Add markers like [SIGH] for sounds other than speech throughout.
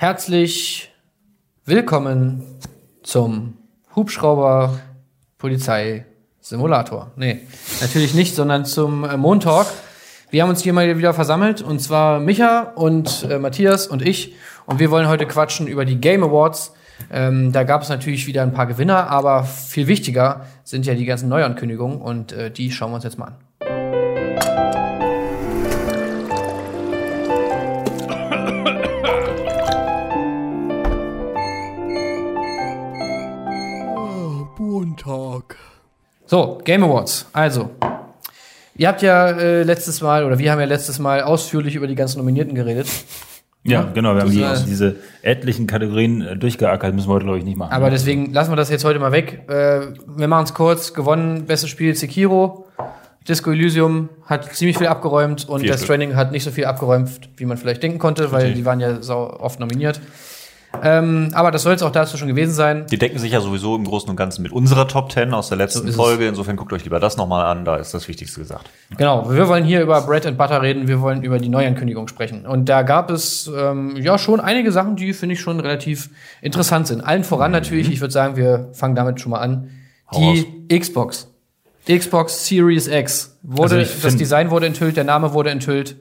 Herzlich willkommen zum Hubschrauber Polizei Simulator. Nee, natürlich nicht, sondern zum äh, Montalk. Wir haben uns hier mal wieder versammelt und zwar Micha und äh, Matthias und ich und wir wollen heute quatschen über die Game Awards. Ähm, da gab es natürlich wieder ein paar Gewinner, aber viel wichtiger sind ja die ganzen Neuankündigungen und äh, die schauen wir uns jetzt mal an. So, Game Awards. Also, ihr habt ja äh, letztes Mal, oder wir haben ja letztes Mal ausführlich über die ganzen Nominierten geredet. Ja, genau, wir haben die, Das, äh, diese etlichen Kategorien äh, durchgeackert, müssen wir heute, glaube ich, nicht machen. Aber deswegen lassen wir das jetzt heute mal weg. Äh, wir machen es kurz. Gewonnen, bestes Spiel Sekiro. Disco Elysium hat ziemlich viel abgeräumt und Death. Stranding hat nicht so viel abgeräumt, wie man vielleicht denken konnte, weil die waren ja sau oft nominiert. Ähm, aber das soll es auch dazu schon gewesen sein. Die decken sich ja sowieso im Großen und Ganzen mit unserer Top 10 aus der So letzten es. Folge. Insofern guckt euch lieber das nochmal an, da ist das Wichtigste gesagt. Genau, wir wollen hier über Bread and Butter reden, wir wollen über die Neuankündigung sprechen. Und da gab es ähm, ja schon einige Sachen, die finde ich schon relativ interessant sind. Allen voran natürlich, ich würde sagen, wir fangen damit schon mal an. Die Xbox. Xbox Series X. Wurde, Also das Design wurde enthüllt, der Name wurde enthüllt.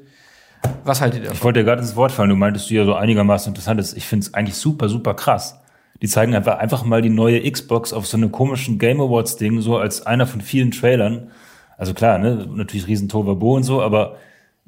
Was haltet ihr Ich davon? wollte dir gerade ins Wort fallen, du meintest du ja so einigermaßen interessant ist. Ich finde es eigentlich super, super krass. Die zeigen einfach, einfach mal die neue Xbox auf so einem komischen Game Awards Ding, so als einer von vielen Trailern. Also klar, ne, natürlich riesen Tovabo und so, aber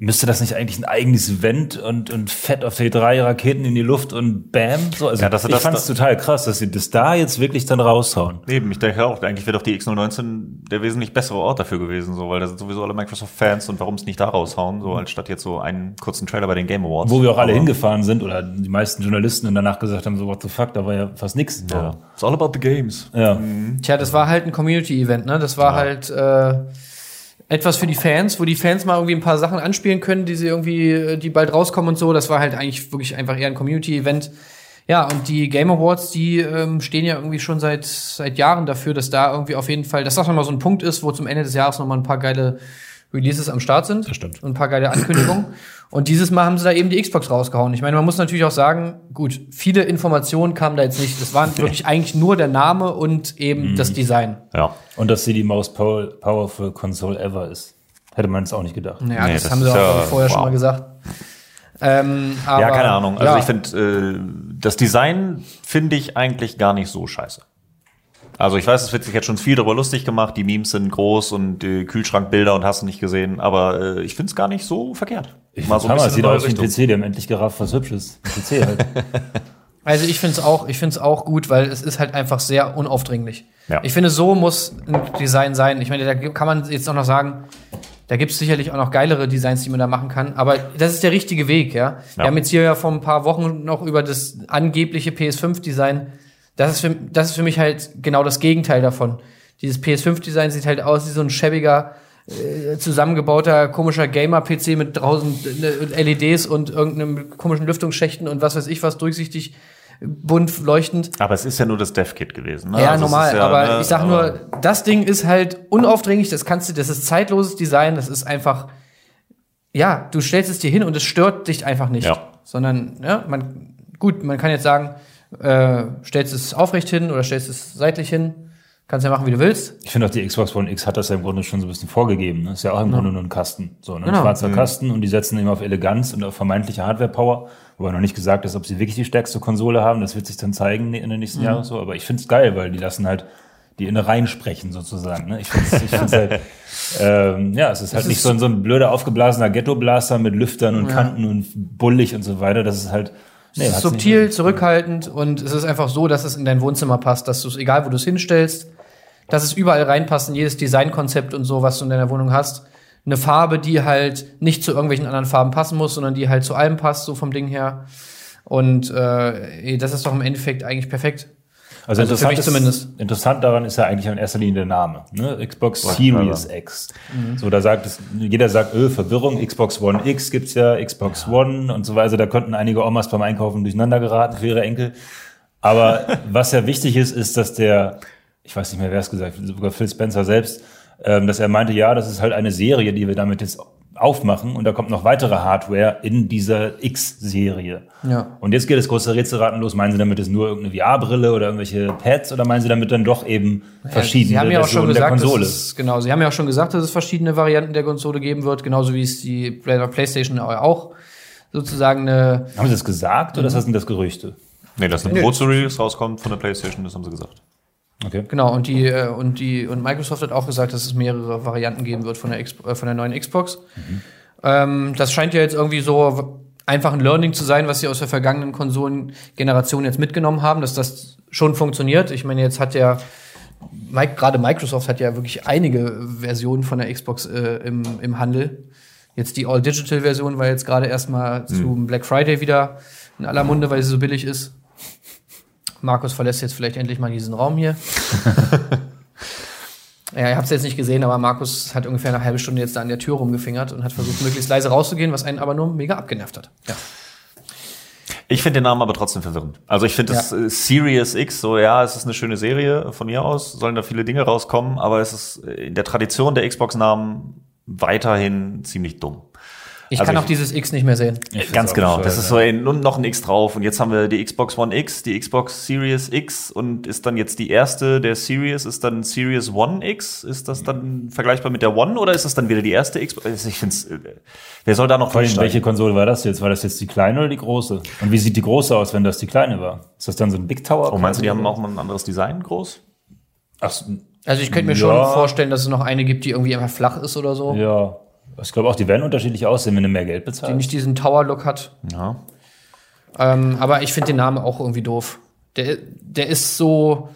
müsste das nicht eigentlich ein eigenes Event und, und fett auf die drei Raketen in die Luft und bam? So, also Ja, sie ich das fand es total krass, dass sie das da jetzt wirklich dann raushauen. Eben, ich denke auch, eigentlich wäre doch die X019 der wesentlich bessere Ort dafür gewesen, so, weil da sind sowieso alle Microsoft-Fans und warum es nicht da raushauen, so anstatt jetzt so einen kurzen Trailer bei den Game Awards. Wo wir auch alle Aber- hingefahren sind oder die meisten Journalisten und danach gesagt haben, so what the fuck, da war ja fast nix. Ja. It's all about the games. ja. Tja, das war halt ein Community-Event, ne? Das war halt äh, etwas für die Fans, wo die Fans mal irgendwie ein paar Sachen anspielen können, die sie irgendwie, äh, die bald rauskommen und so. Das war halt eigentlich wirklich einfach eher ein Community-Event. Ja, und die Game Awards, die ähm, stehen ja irgendwie schon seit seit Jahren dafür, dass da irgendwie auf jeden Fall, dass das nochmal so ein Punkt ist, wo zum Ende des Jahres nochmal ein paar geile Releases am Start sind. Das stimmt. Und ein paar geile Ankündigungen. Und dieses Mal haben sie da eben die Xbox rausgehauen. Ich meine, man muss natürlich auch sagen, gut, viele Informationen kamen da jetzt nicht. Es waren wirklich eigentlich nur der Name und eben das Design. Ja. Und dass sie die most power powerful Console ever ist. Hätte man es auch nicht gedacht. Ja, Nee, das, das haben sie auch ja- vorher schon wow. mal gesagt. Ähm, aber, ja, keine Ahnung. Also ja, ich finde, äh, das Design finde ich eigentlich gar nicht so scheiße. Also ich weiß, es wird sich jetzt schon viel darüber lustig gemacht, die Memes sind groß und äh, Kühlschrankbilder und hast du nicht gesehen, aber äh, ich finde es gar nicht so verkehrt. Ich Mal Mal so ein bisschen sieht aus wie ein PC, die haben endlich gerafft, was hübsch ist. Ein PC halt. [LAUGHS] Also ich finde es auch, ich finde es auch gut, weil es ist halt einfach sehr unaufdringlich. Ja. Ich finde, so muss ein Design sein. Ich meine, da kann man jetzt auch noch sagen, da gibt es sicherlich auch noch geilere Designs, die man da machen kann. Aber das ist der richtige Weg, ja. Wir Ja. haben jetzt hier ja vor ein paar Wochen noch über das angebliche PS5-Design. Das ist, für, das ist für mich halt genau das Gegenteil davon. Dieses PS5-Design sieht halt aus wie so ein schäbiger, äh, zusammengebauter, komischer Gamer-PC mit draußen äh, LEDs und irgendeinem komischen Lüftungsschächten und was weiß ich was, durchsichtig, bunt leuchtend. Aber es ist ja nur das Dev-Kit gewesen. Ne? Ja, Also normal, ja, aber ne, ich sag nur, das Ding ist halt unaufdringlich, das kannst du, das ist zeitloses Design, das ist einfach, ja, du stellst es dir hin und es stört dich einfach nicht. Ja. Sondern, ja, man, gut, man kann jetzt sagen, äh, stellst es aufrecht hin oder stellst es seitlich hin, kannst ja machen, wie du willst. Ich finde auch die Xbox One X hat das ja im Grunde schon so ein bisschen vorgegeben. Ne? Ist ja auch im Grunde nur ein Kasten. So, ne? Ein Genau. schwarzer Kasten und die setzen immer auf Eleganz und auf vermeintliche Hardware-Power. Wobei noch nicht gesagt ist, ob sie wirklich die stärkste Konsole haben. Das wird sich dann zeigen in den nächsten Jahren so. Aber ich finde es geil, weil die lassen halt die Innereien sprechen sozusagen. Ne? Ich finde es ich find's halt, [LAUGHS] ähm, ja, es ist halt Es nicht ist- so ein, so ein blöder aufgeblasener Ghetto-Blaster mit Lüftern und Kanten und bullig und so weiter. Das ist halt, nee, es ist subtil, zurückhaltend und es ist einfach so, dass es in dein Wohnzimmer passt, dass du es, egal wo du es hinstellst, dass es überall reinpasst in jedes Designkonzept und so, was du in deiner Wohnung hast. Eine Farbe, die halt nicht zu irgendwelchen anderen Farben passen muss, sondern die halt zu allem passt, so vom Ding her. Und äh, das ist doch im Endeffekt eigentlich perfekt. Also, Also interessant, ist, zumindest. interessant daran ist ja eigentlich in erster Linie der Name. Ne? Xbox Wollte Series mal X. So, da sagt es, jeder sagt, öh, Verwirrung, Xbox One X gibt's ja, Xbox One und so weiter. Da könnten einige Omas beim Einkaufen durcheinander geraten für ihre Enkel. Aber [LAUGHS] was ja wichtig ist, ist, dass der, ich weiß nicht mehr, wer es gesagt hat, sogar Phil Spencer selbst, ähm, dass er meinte, ja, das ist halt eine Serie, die wir damit jetzt aufmachen und da kommt noch weitere Hardware in dieser X-Serie. Ja. Und jetzt geht das große Rätselraten los. Meinen Sie damit ist nur irgendeine VR-Brille oder irgendwelche Pads oder meinen Sie damit dann doch eben verschiedene Sie haben ja auch schon Versionen der gesagt, Konsole? es, genau, Sie haben ja auch schon gesagt, dass es verschiedene Varianten der Konsole geben wird, genauso wie es die Play- PlayStation auch sozusagen eine Haben Sie das gesagt Mhm. oder ist das das Gerüchte? Nee, dass eine Pro Series rauskommt von der PlayStation, das haben sie gesagt. Okay. Genau, und die, äh, und die, und Microsoft hat auch gesagt, dass es mehrere Varianten geben wird von der, X äh, von der neuen Xbox. Ähm, das scheint ja jetzt irgendwie so einfach ein Learning zu sein, was sie aus der vergangenen Konsolengeneration jetzt mitgenommen haben, dass das schon funktioniert. Ich meine, jetzt hat ja Mike, gerade Microsoft hat ja wirklich einige Versionen von der Xbox äh, im, im Handel. Jetzt die All-Digital-Version war jetzt gerade erstmal zum Black Friday wieder in aller Munde, weil sie so billig ist. Markus verlässt jetzt vielleicht endlich mal diesen Raum hier. [LAUGHS] ja, ihr habt es jetzt nicht gesehen, aber Markus hat ungefähr eine halbe Stunde jetzt da an der Tür rumgefingert und hat versucht, möglichst leise rauszugehen, was einen aber nur mega abgenervt hat. Ja. Ich finde den Namen aber trotzdem verwirrend. Also ich finde das Ja. äh, Serious X, so ja, es ist eine schöne Serie von mir aus, sollen da viele Dinge rauskommen, aber es ist äh, in der Tradition der Xbox-Namen weiterhin ziemlich dumm. Ich Also kann ich- auch dieses X nicht mehr sehen. Ganz genau. bescheuert, Das ist so ein, und noch ein X drauf. Und jetzt haben wir die Xbox One X, die Xbox Series X und ist dann jetzt die erste der Series, ist dann Series One X. Ist das dann vergleichbar mit der One oder ist das dann wieder die erste Xbox? Ich finde äh, wer soll da noch Vor allem, welche Konsole war das jetzt? War das jetzt die kleine oder die große? Und wie sieht die große aus, wenn das die kleine war? Ist das dann so ein Big Tower? Oh, meinst du, die haben auch mal ein anderes Design groß? Ach, Also ich könnte mir Ja. schon vorstellen, dass es noch eine gibt, die irgendwie einfach flach ist oder so, ja. Ich glaube auch, die werden unterschiedlich aussehen, wenn du mehr Geld die bezahlst. nicht diesen Tower-Look hat. Ja. Ähm, aber ich finde den Namen auch irgendwie doof. Der, der ist so,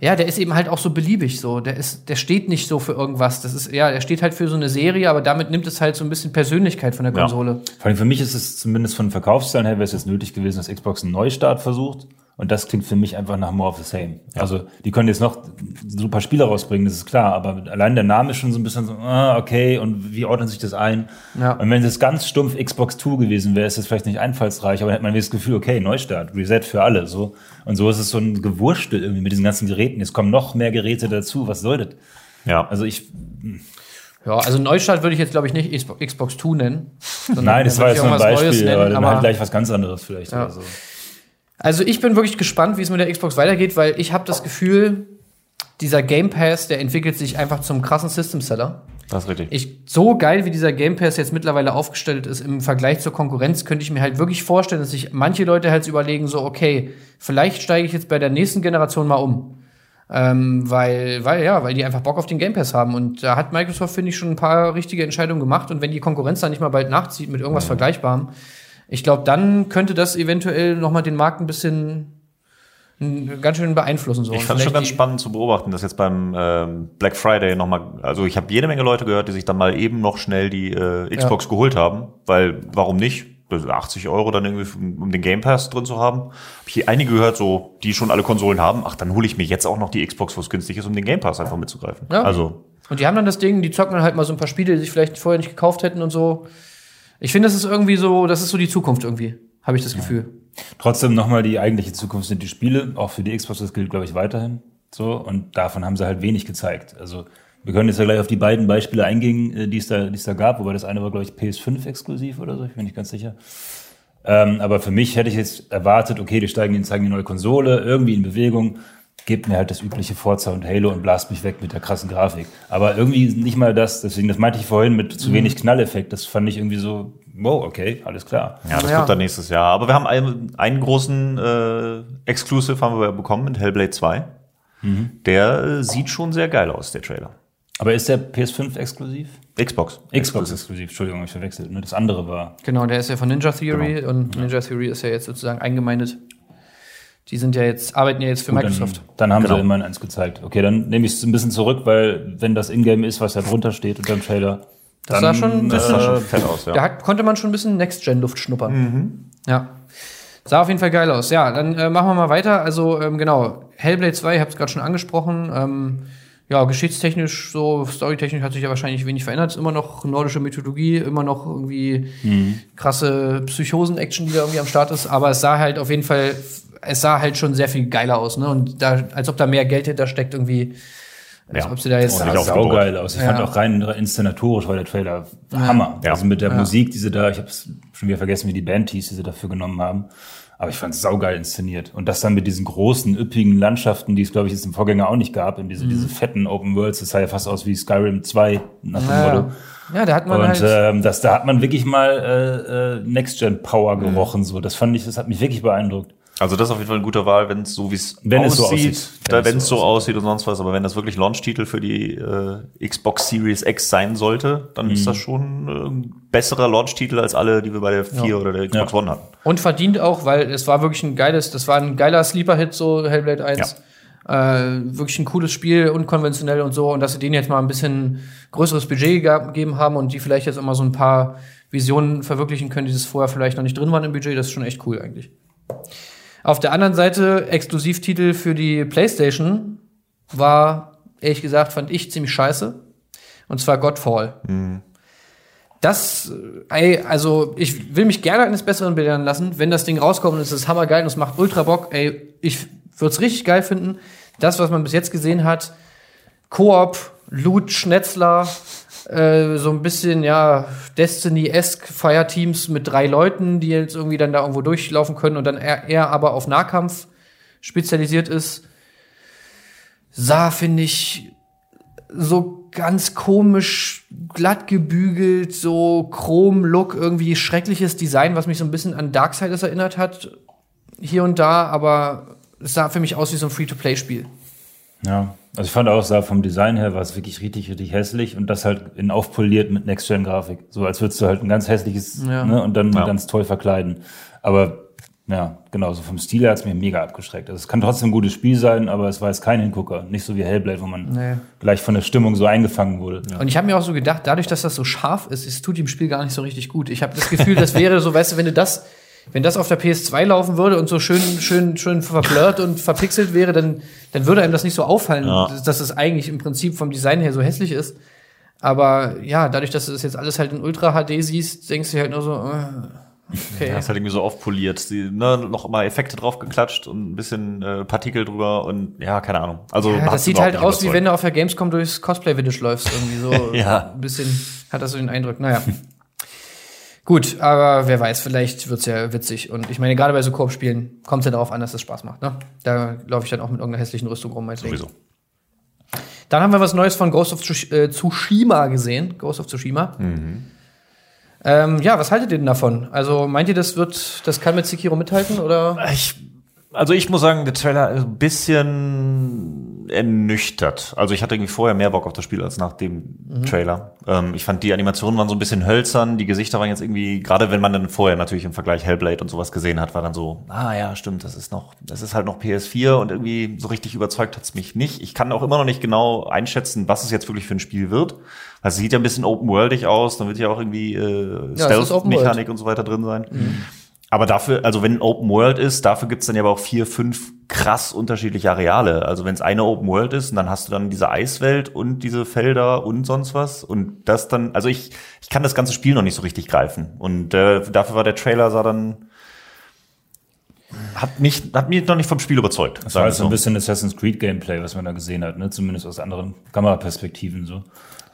ja, der ist eben halt auch so beliebig so. Der ist, der steht nicht so für irgendwas. Das ist, ja, der steht halt für so eine Serie, aber damit nimmt es halt so ein bisschen Persönlichkeit von der Ja. Konsole. Vor allem für mich ist es zumindest von Verkaufszahlen her, wäre es jetzt nötig gewesen, dass Xbox einen Neustart versucht. Und das klingt für mich einfach nach more of the same. Also, die können jetzt noch super Spiele rausbringen, das ist klar, aber allein der Name ist schon so ein bisschen so, ah, okay, und wie ordnet sich das ein? Ja. Und wenn es ganz stumpf Xbox 2 gewesen wäre, ist das vielleicht nicht einfallsreich, aber dann hätte man das Gefühl, okay, Neustart, Reset für alle, so. Und so ist es so ein Gewurstel irgendwie mit diesen ganzen Geräten. Jetzt kommen noch mehr Geräte dazu, was soll das? Ja. Also ich, Ja, also Neustart würde ich jetzt, glaube ich, nicht Xbox- Xbox 2 nennen. nein, das da war jetzt nur ein Beispiel, aber nennen, dann aber- halt gleich was ganz anderes vielleicht Ja. oder so. Also ich bin wirklich gespannt, wie es mit der Xbox weitergeht, weil ich habe das Gefühl, dieser Game Pass, der entwickelt sich einfach zum krassen System Seller. Das ist richtig. Ich, so geil, wie dieser Game Pass jetzt mittlerweile aufgestellt ist im Vergleich zur Konkurrenz, könnte ich mir halt wirklich vorstellen, dass sich manche Leute halt überlegen, so, okay, vielleicht steige ich jetzt bei der nächsten Generation mal um. Ähm, weil, weil, ja, weil die einfach Bock auf den Game Pass haben. Und da hat Microsoft, finde ich, schon ein paar richtige Entscheidungen gemacht. Und wenn die Konkurrenz dann nicht mal bald nachzieht mit irgendwas Vergleichbarem, ich glaube, dann könnte das eventuell noch mal den Markt ein bisschen ganz schön beeinflussen. So. Ich fand es schon ganz spannend zu beobachten, dass jetzt beim ähm, Black Friday nochmal, also ich habe jede Menge Leute gehört, die sich dann mal eben noch schnell die äh, Xbox geholt haben, weil warum nicht? Das ist 80 Euro dann irgendwie, um den Game Pass drin zu haben. Hab ich hier einige gehört, so die schon alle Konsolen haben. Ach, dann hole ich mir jetzt auch noch die Xbox, wo es günstig ist, um den Game Pass einfach mitzugreifen. Ja. Also Und die haben dann das Ding, die zocken dann halt mal so ein paar Spiele, die sich vielleicht vorher nicht gekauft hätten und so. Ich finde, das ist irgendwie so, das ist so die Zukunft irgendwie, habe ich das Gefühl. Trotzdem nochmal die eigentliche Zukunft sind die Spiele, auch für die Xbox, das gilt, glaube ich, weiterhin. So, und davon haben sie halt wenig gezeigt. Also, wir können jetzt ja gleich auf die beiden Beispiele eingehen, äh, die es da, die es da gab, wobei das eine war, glaube ich, PS5 exklusiv oder so, ich bin nicht ganz sicher. Ähm, aber für mich hätte ich jetzt erwartet, okay, die steigen, die zeigen die neue Konsole, irgendwie in Bewegung, gebt mir halt das übliche Forza und Halo und blast mich weg mit der krassen Grafik. Aber irgendwie nicht mal das, deswegen, das meinte ich vorhin mit zu wenig Knalleffekt, das fand ich irgendwie so, wow, okay, alles klar. ja, das Ja. kommt dann nächstes Jahr. Aber wir haben einen, einen großen äh, Exclusive haben wir bekommen mit Hellblade 2. Der äh, sieht schon sehr geil aus, der Trailer. Aber ist der PS5 exklusiv? Xbox. Xbox exklusiv, Entschuldigung, ich verwechselt. Das andere war. Genau, der ist ja von Ninja Theory Genau. und Ninja Theory ist ja jetzt sozusagen eingemeindet. Die sind ja jetzt, arbeiten ja jetzt für Microsoft. Dann, dann haben Genau. sie immerhin eins gezeigt. Okay, dann nehme ich es ein bisschen zurück, weil wenn das Ingame ist, was da drunter steht unter dem Trailer, Das dann, sah schon ein Das bisschen- sah schon äh, fett aus, ja. Da hat, konnte man schon ein bisschen Next-Gen-Luft schnuppern. Mhm. Ja. Sah auf jeden Fall geil aus. Ja, dann äh, machen wir mal weiter. Also, ähm, genau, Hellblade 2, ich habe es gerade schon angesprochen. Ähm, ja, geschichtstechnisch, so storytechnisch hat sich ja wahrscheinlich wenig verändert. Ist immer noch nordische Mythologie, immer noch irgendwie Mhm. krasse Psychosen-Action, die da irgendwie am Start ist. Aber es sah halt auf jeden Fall, es sah halt schon sehr viel geiler aus, ne? Und da, als ob da mehr Geld hinter steckt, irgendwie. Als Ja. ob sie da jetzt. Sah nicht aufgebaut. saugeil aus. Ich Ja. fand auch rein inszenatorisch war der Trailer Hammer. Ja. Also mit der Ja. Musik, die sie da, ich habe schon wieder vergessen, wie die Band hieß, die sie dafür genommen haben. Aber ich fand es saugeil inszeniert. Und das dann mit diesen großen, üppigen Landschaften, die es, glaube ich, jetzt im Vorgänger auch nicht gab, in diese, Mhm. diese fetten Open Worlds. Das sah ja fast aus wie Skyrim 2 nach dem ja, Motto. ja, da hat man Und halt. ähm, das, da hat man wirklich mal äh, äh, Next-Gen-Power Mhm. gerochen. So, das fand ich, das hat mich wirklich beeindruckt. Also das ist auf jeden Fall eine gute Wahl, wenn es so wie es es so aussieht, da- Wenn es es so so aussieht und sonst was, aber wenn das wirklich Launch-Titel für die äh, Xbox Series X sein sollte, dann ist das Mhm. schon äh, ein besserer Launch-Titel als alle, die wir bei der 4 oder der Xbox Ja. One hatten. Und verdient auch, weil es war wirklich ein geiles, das war ein geiler Sleeper-Hit, so Hellblade 1. Äh, wirklich ein cooles Spiel, unkonventionell und so. Und dass sie denen jetzt mal ein bisschen größeres Budget gegeben haben und die vielleicht jetzt auch mal so ein paar Visionen verwirklichen können, die das vorher vielleicht noch nicht drin waren im Budget, das ist schon echt cool eigentlich. Auf der anderen Seite, Exklusivtitel für die PlayStation war, ehrlich gesagt, fand ich ziemlich scheiße. Und zwar Godfall. Das, äh, ey, also ich will mich gerne eines Besseren belehren lassen. Wenn das Ding rauskommt und es ist hammergeil und es macht ultra Bock, ey, ich würde es richtig geil finden. Das, was man bis jetzt gesehen hat, Koop, Loot, Schnetzler, äh, so ein bisschen, ja, Destiny-esque Fireteams mit drei Leuten, die jetzt irgendwie dann da irgendwo durchlaufen können und dann eher, eher aber auf Nahkampf spezialisiert ist, sah, finde ich, so ganz komisch glatt gebügelt, so Chrom-Look, irgendwie schreckliches Design, was mich so ein bisschen an Darksiders erinnert hat, hier und da, aber es sah für mich aus wie so ein Free-to-Play-Spiel. Ja, also ich fand auch, sah vom Design her war es wirklich richtig, richtig hässlich und das halt in aufpoliert mit Next-Gen-Grafik. So als würdest du halt ein ganz hässliches Ja. ne, und dann Ja. ganz toll verkleiden. Aber ja, genau, so vom Stil her hat es mir mega abgeschreckt. Also es kann trotzdem ein gutes Spiel sein, aber es war jetzt kein Hingucker. Nicht so wie Hellblade, wo man Nee. gleich von der Stimmung so eingefangen wurde. Und ich habe mir auch so gedacht, dadurch, dass das so scharf ist, es tut dem Spiel gar nicht so richtig gut. Ich habe das Gefühl, das wäre so, weißt du, wenn du das, wenn das auf der PS2 laufen würde und so schön, schön, schön verblurrt und verpixelt wäre, dann, dann würde einem das nicht so auffallen, Ja. dass, es eigentlich im Prinzip vom Design her so hässlich ist. Aber ja, dadurch, dass du das jetzt alles halt in Ultra HD siehst, denkst du halt nur so, äh, okay. Ja, ist halt irgendwie so aufpoliert. Die, ne, noch mal Effekte drauf geklatscht und ein bisschen äh, Partikel drüber und ja, keine Ahnung. Also Ja, das sieht halt aus, wie wenn du auf der Gamescom durchs Cosplay-Village läufst. Irgendwie so [LAUGHS] Ja. ein bisschen hat das so den Eindruck. Naja. [LAUGHS] Gut, aber wer weiß, vielleicht wird's ja witzig. Und ich meine, gerade bei so Koop-Spielen kommt es ja darauf an, dass es Spaß macht. Ne? Da laufe ich dann auch mit irgendeiner hässlichen Rüstung rum. Sowieso. Dann haben wir was Neues von Ghost of Tsush- äh, Tsushima gesehen. Ghost of Tsushima. Ähm, ja, was haltet ihr denn davon? Also meint ihr, das wird, das kann mit Sekiro mithalten oder? Ich, also ich muss sagen, der Trailer ist ein bisschen ernüchtert. Also ich hatte irgendwie vorher mehr Bock auf das Spiel als nach dem Trailer. Ähm, ich fand die Animationen waren so ein bisschen hölzern, die Gesichter waren jetzt irgendwie, gerade wenn man dann vorher natürlich im Vergleich Hellblade und sowas gesehen hat, war dann so, ah ja, stimmt, das ist noch, das ist halt noch PS4 und irgendwie so richtig überzeugt hat's mich nicht. Ich kann auch immer noch nicht genau einschätzen, was es jetzt wirklich für ein Spiel wird. Also es sieht ja ein bisschen open-worldig aus, dann wird ja auch irgendwie äh, Ja. Stealth-Mechanik und so weiter drin sein. Aber dafür, also wenn Open World ist, dafür gibt's dann ja aber auch vier, fünf krass unterschiedliche Areale. Also wenn es eine Open World ist, und dann hast du dann diese Eiswelt und diese Felder und sonst was. Und das dann, also ich, ich kann das ganze Spiel noch nicht so richtig greifen. Und äh, dafür war der Trailer sah dann hat mich hat mich noch nicht vom Spiel überzeugt. Das war halt so ein bisschen Assassin's Creed Gameplay, was man da gesehen hat, ne? Zumindest aus anderen Kameraperspektiven so.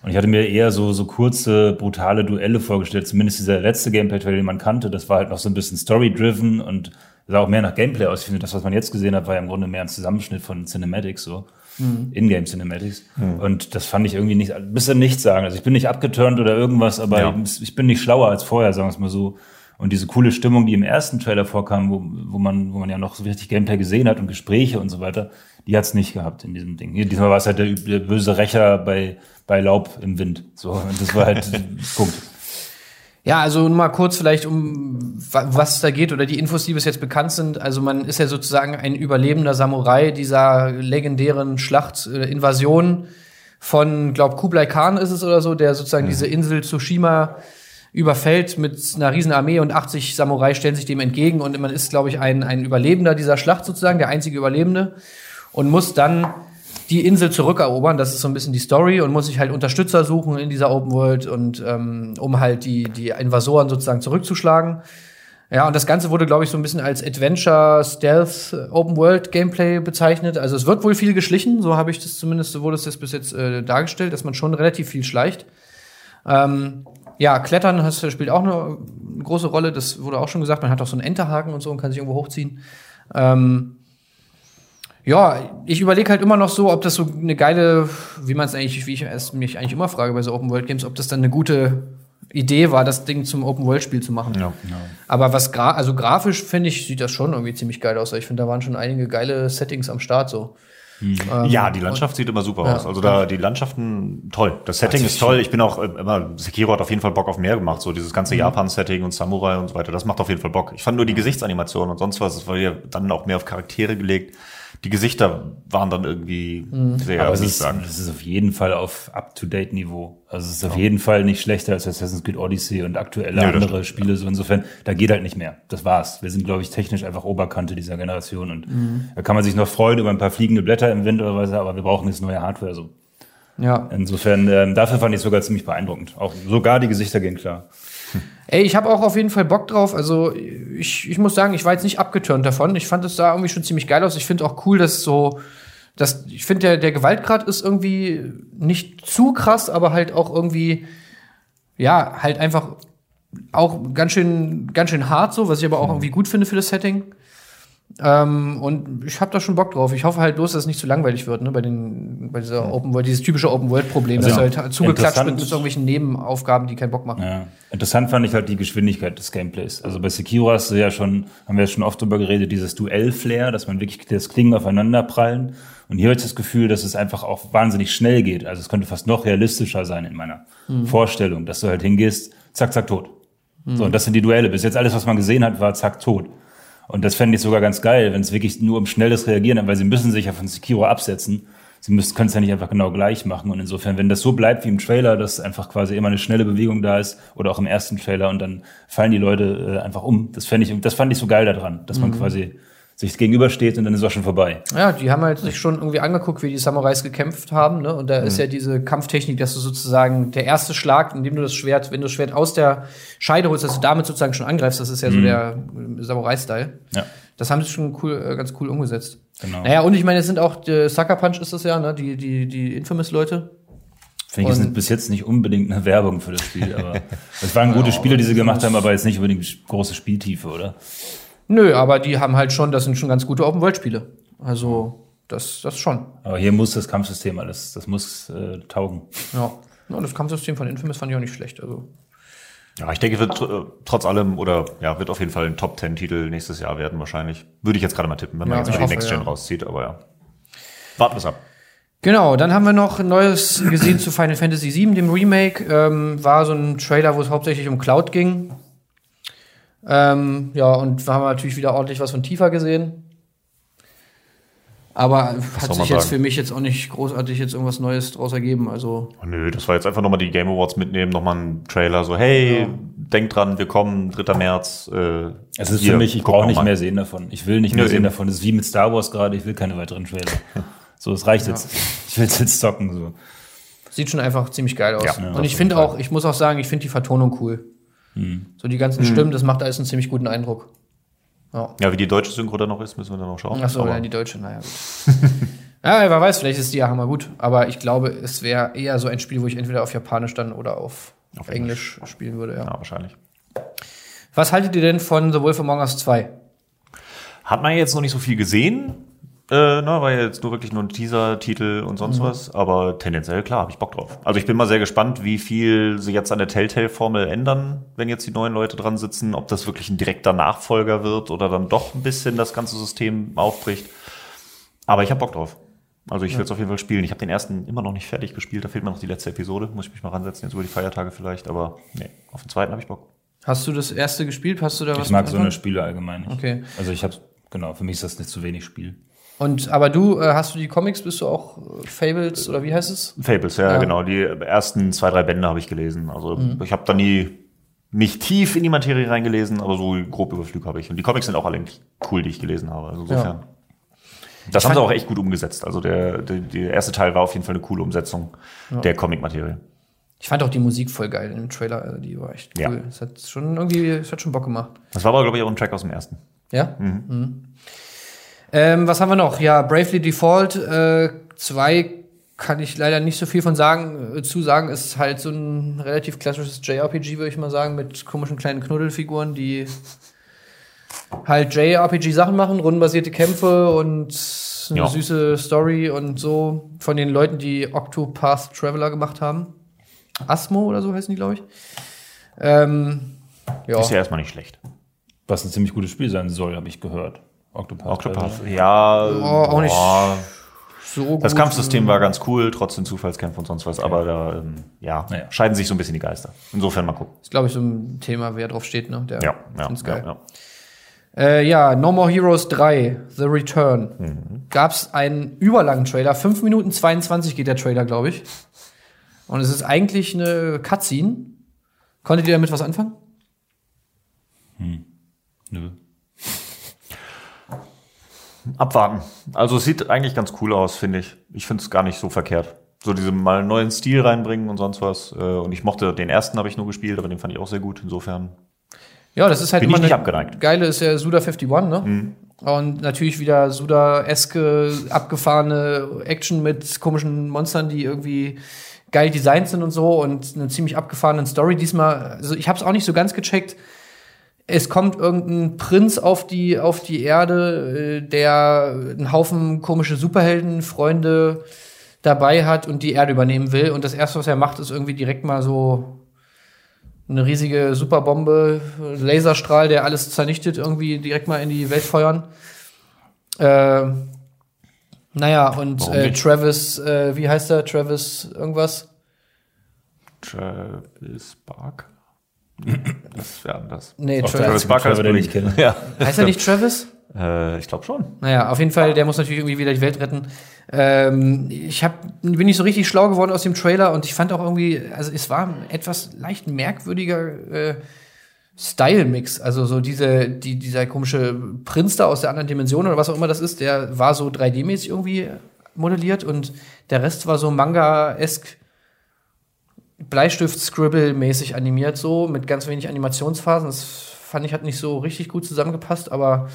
Und ich hatte mir eher so, so kurze, brutale Duelle vorgestellt. Zumindest dieser letzte Gameplay-Trailer, den man kannte, das war halt noch so ein bisschen story-driven und sah auch mehr nach Gameplay aus. Ich finde, das, was man jetzt gesehen hat, war ja im Grunde mehr ein Zusammenschnitt von Cinematics, so. In-Game Cinematics. Und das fand ich irgendwie nicht, bisschen nichts sagen. Also ich bin nicht abgeturnt oder irgendwas, aber Ja. ich, ich bin nicht schlauer als vorher, sagen wir es mal so. Und diese coole Stimmung, die im ersten Trailer vorkam, wo, wo man, wo man ja noch so richtig Gameplay gesehen hat und Gespräche und so weiter, die hat's nicht gehabt in diesem Ding. Hier, diesmal war es halt der, der böse Rächer bei, bei Laub im Wind. So, und das war halt [LAUGHS] Punkt. Ja, also nur mal kurz vielleicht um wa- was es da geht oder die Infos, die bis jetzt bekannt sind. Also man ist ja sozusagen ein überlebender Samurai dieser legendären Schlacht, äh, Invasion von, glaub Kublai Khan ist es oder so, der sozusagen diese Insel Tsushima überfällt mit einer riesen Armee und 80 Samurai stellen sich dem entgegen und man ist, glaube ich, ein, ein Überlebender dieser Schlacht sozusagen, der einzige Überlebende und muss dann die Insel zurückerobern. Das ist so ein bisschen die Story und muss sich halt Unterstützer suchen in dieser Open World und ähm, um halt die die Invasoren sozusagen zurückzuschlagen. Ja, und das Ganze wurde, glaube ich, so ein bisschen als Adventure, Stealth, Open World Gameplay bezeichnet. Also es wird wohl viel geschlichen, so habe ich das zumindest, so wurde es das bis jetzt äh, dargestellt, dass man schon relativ viel schleicht. Ähm, ja, Klettern das spielt auch eine große Rolle, das wurde auch schon gesagt. Man hat auch so einen Enterhaken und so und kann sich irgendwo hochziehen. Ähm, ja, ich überlege halt immer noch so, ob das so eine geile, wie man es eigentlich, wie ich es mich eigentlich immer frage bei so Open World Games, ob das dann eine gute Idee war, das Ding zum Open World Spiel zu machen. Ja. Aber was gra also grafisch finde ich, sieht das schon irgendwie ziemlich geil aus. Ich finde, da waren schon einige geile Settings am Start so. Ähm, Ja, die Landschaft sieht immer super Ja. aus. Also da die Landschaften toll. Das Setting ist toll. Ich bin auch äh, immer Sekiro hat auf jeden Fall Bock auf mehr gemacht. So dieses Mhm. ganze Japan-Setting und Samurai und so weiter. Das macht auf jeden Fall Bock. Ich fand nur die Gesichtsanimationen und sonst was. Das war ja dann auch mehr auf Charaktere gelegt. Die Gesichter waren dann irgendwie Mhm. sehr Aber es ist, es ist auf jeden Fall auf Up-to-Date-Niveau. Also es ist auf jeden Fall nicht schlechter als Assassin's Creed Odyssey und aktuelle Ja, andere Spiele. So insofern, da geht halt nicht mehr. Das war's. Wir sind, glaube ich, technisch einfach Oberkante dieser Generation. Und da kann man sich noch freuen über ein paar fliegende Blätter im Wind oder was, aber wir brauchen jetzt neue Hardware. So. Ja. Insofern, ähm, dafür fand ich es sogar ziemlich beeindruckend. Auch sogar die Gesichter gehen klar. Ey, ich habe auch auf jeden Fall Bock drauf. Also ich, ich muss sagen, ich war jetzt nicht abgeturnt davon. Ich fand es da irgendwie schon ziemlich geil aus. Ich finde auch cool, dass so, dass ich finde der der Gewaltgrad ist irgendwie nicht zu krass, aber halt auch irgendwie ja halt einfach auch ganz schön ganz schön hart so, was ich aber auch irgendwie gut finde für das Setting. Ähm, und ich habe da schon Bock drauf. Ich hoffe halt bloß, dass es nicht zu langweilig wird, ne, bei den, bei dieser Open World, dieses typische Open World Problem, Also dass halt zugeklatscht interessant- mit, irgendwelchen Nebenaufgaben, die keinen Bock machen. Ja. Interessant fand ich halt die Geschwindigkeit des Gameplays. Also bei Sekiro hast du ja schon, haben wir ja schon oft drüber geredet, dieses Duell-Flair, dass man wirklich das Klingen aufeinander prallen. Und hier habe ich das Gefühl, dass es einfach auch wahnsinnig schnell geht. Also es könnte fast noch realistischer sein in meiner Vorstellung, dass du halt hingehst, zack, zack, tot. So, und das sind die Duelle. Bis jetzt alles, was man gesehen hat, war zack, tot. Und das fände ich sogar ganz geil, wenn es wirklich nur um schnelles Reagieren weil sie müssen sich ja von Sekiro absetzen. Sie müssen, können es ja nicht einfach genau gleich machen. Und insofern, wenn das so bleibt wie im Trailer, dass einfach quasi immer eine schnelle Bewegung da ist, oder auch im ersten Trailer, und dann fallen die Leute äh, einfach um. Das fände ich, das fand ich so geil daran, dass man quasi sich gegenübersteht und dann ist es auch schon vorbei. Ja, die haben halt sich schon irgendwie angeguckt, wie die Samurais gekämpft haben, ne? Und da Mhm. ist ja diese Kampftechnik, dass du sozusagen der erste Schlag, indem du das Schwert, wenn du das Schwert aus der Scheide holst, dass du damit sozusagen schon angreifst, das ist ja so der äh, Samurai-Style. Mhm. Ja. Das haben sie schon cool, äh, ganz cool umgesetzt. Genau. Naja, und ich meine, es sind auch, Sucker Punch ist das ja, ne? Die, die, die Infamous-Leute. Finde ich, ist bis jetzt nicht unbedingt eine Werbung für das Spiel, aber [LAUGHS] es waren gute Spiele, die sie gemacht haben, aber jetzt nicht unbedingt große Spieltiefe, oder? Nö, aber die haben halt schon, das sind schon ganz gute Open-World-Spiele. Also, das, das schon. Aber hier muss das Kampfsystem alles, das muss äh, taugen. Ja. ja das Kampfsystem von Infamous fand ich auch nicht schlecht. Also, Ja, ich denke, wird äh, trotz allem oder ja, wird auf jeden Fall ein Top 10 Titel nächstes Jahr werden wahrscheinlich. Würde ich jetzt gerade mal tippen, wenn man Ja, jetzt mal die Next Gen ja. rauszieht, aber ja. Warten wir ab. Genau, dann haben wir noch ein Neues gesehen zu Final Fantasy VII, dem Remake. Ähm, war so ein Trailer, wo es hauptsächlich um Cloud ging. Ähm, ja, und wir haben natürlich wieder ordentlich was von Tifa gesehen. Aber hat soll sich jetzt sagen? für mich jetzt auch nicht großartig jetzt irgendwas Neues draus ergeben. Also, Oh, nö, das war jetzt einfach nochmal die Game Awards mitnehmen, nochmal ein Trailer, so, hey, denkt dran, wir kommen, 3. März. Äh, Es ist hier, für mich, ich brauche nicht mehr sehen davon. Ich will nicht mehr Nö, sehen eben. davon. Das ist wie mit Star Wars gerade, ich will keine weiteren Trailer. [LAUGHS] So, es reicht jetzt. Ich will jetzt zocken. So. sieht schon einfach ziemlich geil aus. Ja, und ich finde auch, ich muss auch sagen, ich finde die Vertonung cool. So die ganzen Stimmen, das macht alles einen ziemlich guten Eindruck. Ja. Ja, wie die deutsche Synchro dann noch ist, müssen wir dann noch schauen. Ach so, Aber ja, die deutsche, naja, gut. [LAUGHS] ja, wer weiß, vielleicht ist die ja hammer gut. Aber ich glaube, es wäre eher so ein Spiel, wo ich entweder auf Japanisch dann oder auf, Auf Englisch spielen würde, ja. ja, wahrscheinlich. Was haltet ihr denn von The Wolf Among Us 2? Hat man jetzt noch nicht so viel gesehen, äh, ne, war ja jetzt nur wirklich nur ein Teaser-Titel und sonst was, aber tendenziell klar, habe ich Bock drauf. Also ich bin mal sehr gespannt, wie viel sie jetzt an der Telltale-Formel ändern, wenn jetzt die neuen Leute dran sitzen, ob das wirklich ein direkter Nachfolger wird oder dann doch ein bisschen das ganze System aufbricht. Aber ich habe Bock drauf. Also ich will es auf jeden Fall spielen. Ich habe den ersten immer noch nicht fertig gespielt, da fehlt mir noch die letzte Episode, muss ich mich mal ransetzen, jetzt über die Feiertage vielleicht, aber nee, auf den zweiten habe ich Bock. Hast du das erste gespielt? Hast du da was Ich mag so eine? Spiele allgemein nicht. Okay. Also ich habe, genau, für mich ist das nicht zu wenig Spiel. Und aber du, äh, hast du die Comics, bist du auch äh, Fables oder wie heißt es? Fables, ja, Ja. genau. Die ersten zwei, drei Bände habe ich gelesen. Also ich habe da nie nicht tief in die Materie reingelesen, aber so grob Überflug habe ich. Und die Comics sind auch alle cool, die ich gelesen habe. Also insofern. Das haben sie auch echt gut umgesetzt. Also der, der, der erste Teil war auf jeden Fall eine coole Umsetzung der Comic-Materie. Ich fand auch die Musik voll geil im Trailer, also die war echt Ja. cool. Es hat schon irgendwie, es hat schon Bock gemacht. Das war aber, glaube ich, auch ein Track aus dem ersten. Ja? Mhm. Ähm, was haben wir noch? Ja, Bravely Default 2 kann ich leider nicht so viel von sagen, äh, zu sagen. Ist halt so ein relativ klassisches JRPG, würde ich mal sagen, mit komischen kleinen Knuddelfiguren, die halt JRPG-Sachen machen, rundenbasierte Kämpfe und eine Ja. süße Story und so von den Leuten, die Octopath Traveler gemacht haben. Asmo oder so heißen die, glaube ich. Ähm, ja. Ist ja erstmal nicht schlecht. Was ein ziemlich gutes Spiel sein soll, habe ich gehört. Octopath. Octopath, ja. Oh, auch nicht boah. so Das gut. Kampfsystem war ganz cool, trotzdem Zufallskämpfe und sonst was, aber da, ähm, ja, Naja. scheiden sich so ein bisschen die Geister. Insofern mal gucken. Ist, glaube ich, so ein Thema, wer drauf steht, ne? Der Ja, ja, ja, geil. ja. Äh, ja, No More Heroes 3, The Return. Mhm. Gab's einen überlangen Trailer. 5 Minuten 22 geht der Trailer, glaube ich. Und es ist eigentlich eine Cutscene. Konntet ihr damit was anfangen? Nö. Abwarten. Also es sieht eigentlich ganz cool aus, finde ich. Ich finde es gar nicht so verkehrt. So diese mal einen neuen Stil reinbringen und sonst was. Äh, Und ich mochte den ersten habe ich nur gespielt, aber den fand ich auch sehr gut. Insofern. Ja, das ist halt Bin ich immer nicht abgeneigt. Mhm. Geile ist ja Suda 51, ne? Und natürlich wieder Suda-eske, abgefahrene Action mit komischen Monstern, die irgendwie geil designt sind und so und eine ziemlich abgefahrene Story. Diesmal, also ich habe es auch nicht so ganz gecheckt. Es kommt irgendein Prinz auf die, auf die Erde, äh, der einen Haufen komische Superheldenfreunde dabei hat und die Erde übernehmen will. Und das erste, was er macht, ist irgendwie direkt mal so eine riesige Superbombe, Laserstrahl, der alles zernichtet, irgendwie direkt mal in die Welt feuern. Äh, naja, und äh? Travis, äh, wie heißt er? Travis irgendwas? Travis Barker? Was wäre das? Nee, Auch Travis. Travis Barker, den ich kenne. Ja. Heißt er nicht Travis? Äh, ich glaube schon. Naja, auf jeden Fall, der muss natürlich irgendwie wieder die Welt retten. Ähm, ich hab, bin nicht so richtig schlau geworden aus dem Trailer und ich fand auch irgendwie, also es war ein etwas leicht merkwürdiger äh, Style-Mix. Also so diese, die, dieser komische Prinz da aus der anderen Dimension oder was auch immer das ist, der war so 3D-mäßig irgendwie modelliert und der Rest war so Manga-esk Bleistift-Scribble-mäßig animiert, so mit ganz wenig Animationsphasen. Das fand ich hat nicht so richtig gut zusammengepasst, aber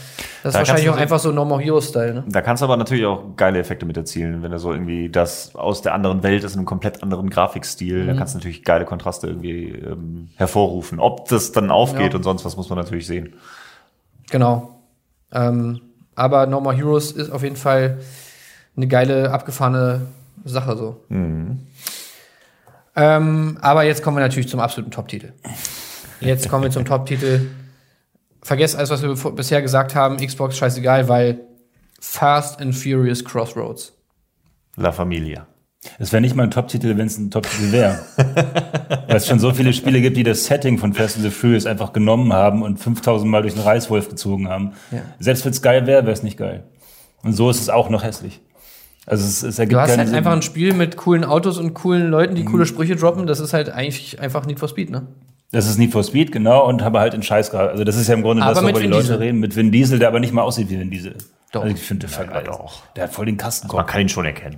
das ist Da wahrscheinlich kannst auch du- einfach so Normal Hero-Style, ne? Da kannst du aber natürlich auch geile Effekte mit erzielen, wenn du so irgendwie das aus der anderen Welt ist in einem komplett anderen Grafikstil. Mhm. Da kannst du natürlich geile Kontraste irgendwie ähm, hervorrufen. Ob das dann aufgeht Ja. und sonst was muss man natürlich sehen. Genau. Ähm, aber No More Heroes ist auf jeden Fall eine geile, abgefahrene Sache so. Ähm, aber jetzt kommen wir natürlich zum absoluten Top-Titel. Jetzt kommen wir zum Top-Titel. Vergesst alles, was wir bisher gesagt haben. Xbox scheißegal, weil Fast and Furious Crossroads. La Familia. Es wäre nicht mal ein Top-Titel, wenn es ein Top-Titel wäre. [LAUGHS] Weil es schon so viele Spiele gibt, die das Setting von Fast and the Furious einfach genommen haben und 5000 Mal durch den Reißwolf gezogen haben. Ja. Selbst wenn es geil wäre, wäre es nicht geil. Und so ist es auch noch hässlich. Also es, es ergibt Du hast halt Sinn. einfach ein Spiel mit coolen Autos und coolen Leuten, die coole Sprüche droppen. Das ist halt eigentlich einfach Need for Speed, ne? Das ist Need for Speed, genau, und habe halt in Scheiß gehabt. Also das ist ja im Grunde Aber das, worüber die Leute Diesel. reden. Mit Vin Diesel, der aber nicht mal aussieht wie Vin Diesel. Doch. Also ich finde den Vergleich. doch. Der hat voll den Man Kastenkopf. kann ihn schon erkennen.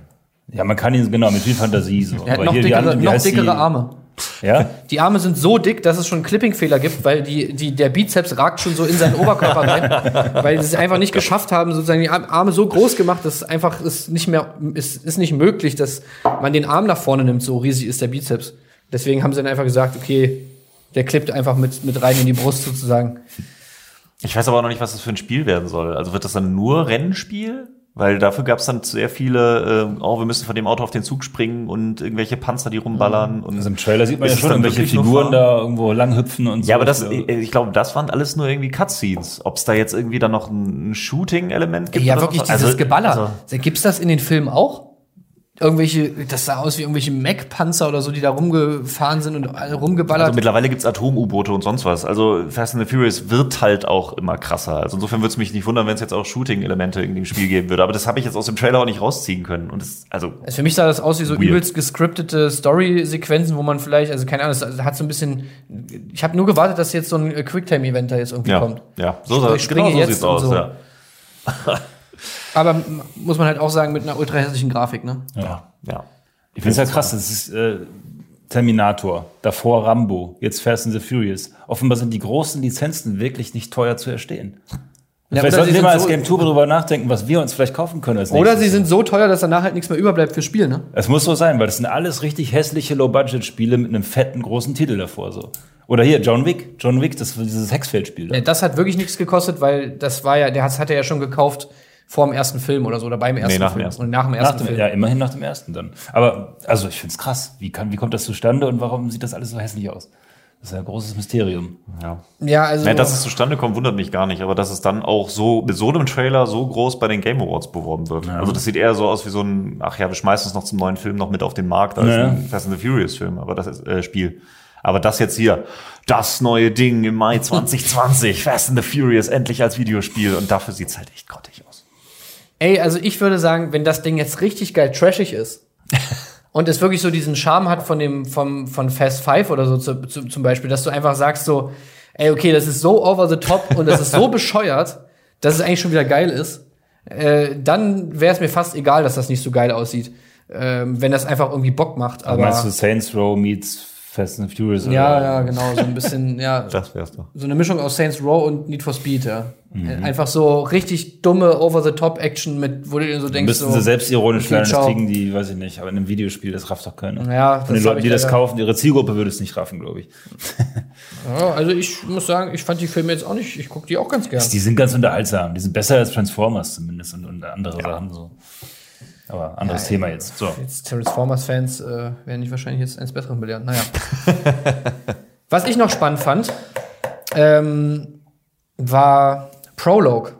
Ja, man kann ihn, genau, mit viel Fantasie so. Er hat Aber noch dickere, noch heißt dickere die? Arme. Ja? [LAUGHS] Die Arme sind so dick, dass es schon Clipping-Fehler gibt, weil die, die, der Bizeps ragt schon so in seinen Oberkörper rein, [LAUGHS] weil sie es einfach nicht geschafft haben, sozusagen die Arme so groß gemacht, dass es einfach ist nicht mehr, ist, ist nicht möglich, dass man den Arm nach vorne nimmt, so riesig ist der Bizeps. Deswegen haben sie dann einfach gesagt, okay, der klippt einfach mit, mit rein in die Brust sozusagen. Ich weiß aber auch noch nicht, was das für ein Spiel werden soll. Also wird das dann nur Rennspiel? Weil dafür gab es dann sehr viele, äh, oh, wir müssen von dem Auto auf den Zug springen und irgendwelche Panzer, die rumballern. Und Also im Trailer sieht man ja schon, nur Figuren da irgendwo langhüpfen und so. ja, aber das, Also, ich, ich glaube, das waren alles nur irgendwie Cutscenes. Ob es da jetzt irgendwie dann noch ein Shooting-Element gibt? Ja, oder wirklich was? dieses Also- Geballer. also- Gibt's das in den Filmen auch? Irgendwelche, das sah aus wie irgendwelche Mac-Panzer oder so, die da rumgefahren sind und alle rumgeballert. Also mittlerweile gibt's Atom-U-Boote und sonst was. Also Fast and the Furious wird halt auch immer krasser. Also insofern würde es mich nicht wundern, wenn es jetzt auch Shooting-Elemente in dem Spiel geben würde. Aber das habe ich jetzt aus dem Trailer auch nicht rausziehen können. Und das, also Also für mich sah das aus wie so Weird. übelst gescriptete Story-Sequenzen, wo man vielleicht, also keine Ahnung, es hat so ein bisschen. Ich habe nur gewartet, dass jetzt so ein Quicktime-Event da jetzt irgendwie ja, kommt. ja, so, Sprich, genau springe so jetzt sieht's aus. so. Ja. [LAUGHS] Aber muss man halt auch sagen, mit einer ultra hässlichen Grafik, ne? ja. ja. Ich finde es ja krass, das ist, äh, Terminator, davor Rambo, jetzt Fast and the Furious. Offenbar sind die großen Lizenzen wirklich nicht teuer zu erstehen. Ja, vielleicht sollten wir mal als so- Game Tour darüber nachdenken, was wir uns vielleicht kaufen können als Oder sie sind so teuer, dass danach halt nichts mehr überbleibt fürs Spiel, ne? Es muss so sein, weil das sind alles richtig hässliche Low-Budget-Spiele mit einem fetten großen Titel davor so. Oder hier John Wick, John Wick, das war dieses Hexfeld-Spiel. da. Ja, Das hat wirklich nichts gekostet, weil das war ja, der hat, hat er ja schon gekauft vor dem ersten Film oder so, oder beim ersten nach dem Film. ersten. Und nach dem Nach ersten dem, Film. ja, immerhin nach dem ersten dann. Aber also ich find's krass. Wie, kann, wie kommt das zustande und warum sieht das alles so hässlich aus? Das ist ja ein großes Mysterium. Ja. Ja, also. Nee, dass es zustande kommt, wundert mich gar nicht, aber dass es dann auch so mit so einem Trailer so groß bei den Game Awards beworben wird. Also das sieht eher so aus wie so ein, ach ja, wir schmeißen es noch zum neuen Film noch mit auf den Markt als Ja. ein Fast and the Furious Film, aber das ist äh, Spiel. Aber das jetzt hier, das neue Ding im Mai [LAUGHS] 2020, Fast and the Furious endlich als Videospiel und dafür sieht's halt echt grottig aus. Ey, also ich würde sagen, wenn das Ding jetzt richtig geil trashig ist [LAUGHS] und es wirklich so diesen Charme hat von dem, vom, von Fast Five oder so zu, zu, zum Beispiel, dass du einfach sagst so, ey, okay, das ist so over the top und das ist so [LAUGHS] bescheuert, dass es eigentlich schon wieder geil ist, äh, dann wäre es mir fast egal, dass das nicht so geil aussieht. Ähm, wenn das einfach irgendwie Bock macht. Aber meinst du Saints Row meets Fast and Furious? ja, oder? ja, genau, so ein bisschen, ja, [LAUGHS] Das wär's doch. so eine Mischung aus Saints Row und Need for Speed, ja. Mhm. Einfach so richtig dumme Over-the-Top-Action mit, wo du dir so denkst, müssten so, sie selbstironisch okay, werden, das kriegen die, weiß ich nicht, aber in einem Videospiel, das rafft doch keiner. Ja, Von den Leuten, die das kaufen, ihre Zielgruppe würde es nicht raffen, glaube ich. [LAUGHS] Ja, also ich muss sagen, ich fand die Filme jetzt auch nicht, ich gucke die auch ganz gern. Die sind ganz unterhaltsam. Die sind besser als Transformers zumindest und, und andere Sachen so. Aber anderes Thema jetzt. So. Jetzt Transformers-Fans äh, werden dich wahrscheinlich jetzt eins Besseren belehren. Naja. [LAUGHS] Was ich noch spannend fand, ähm, war Prologue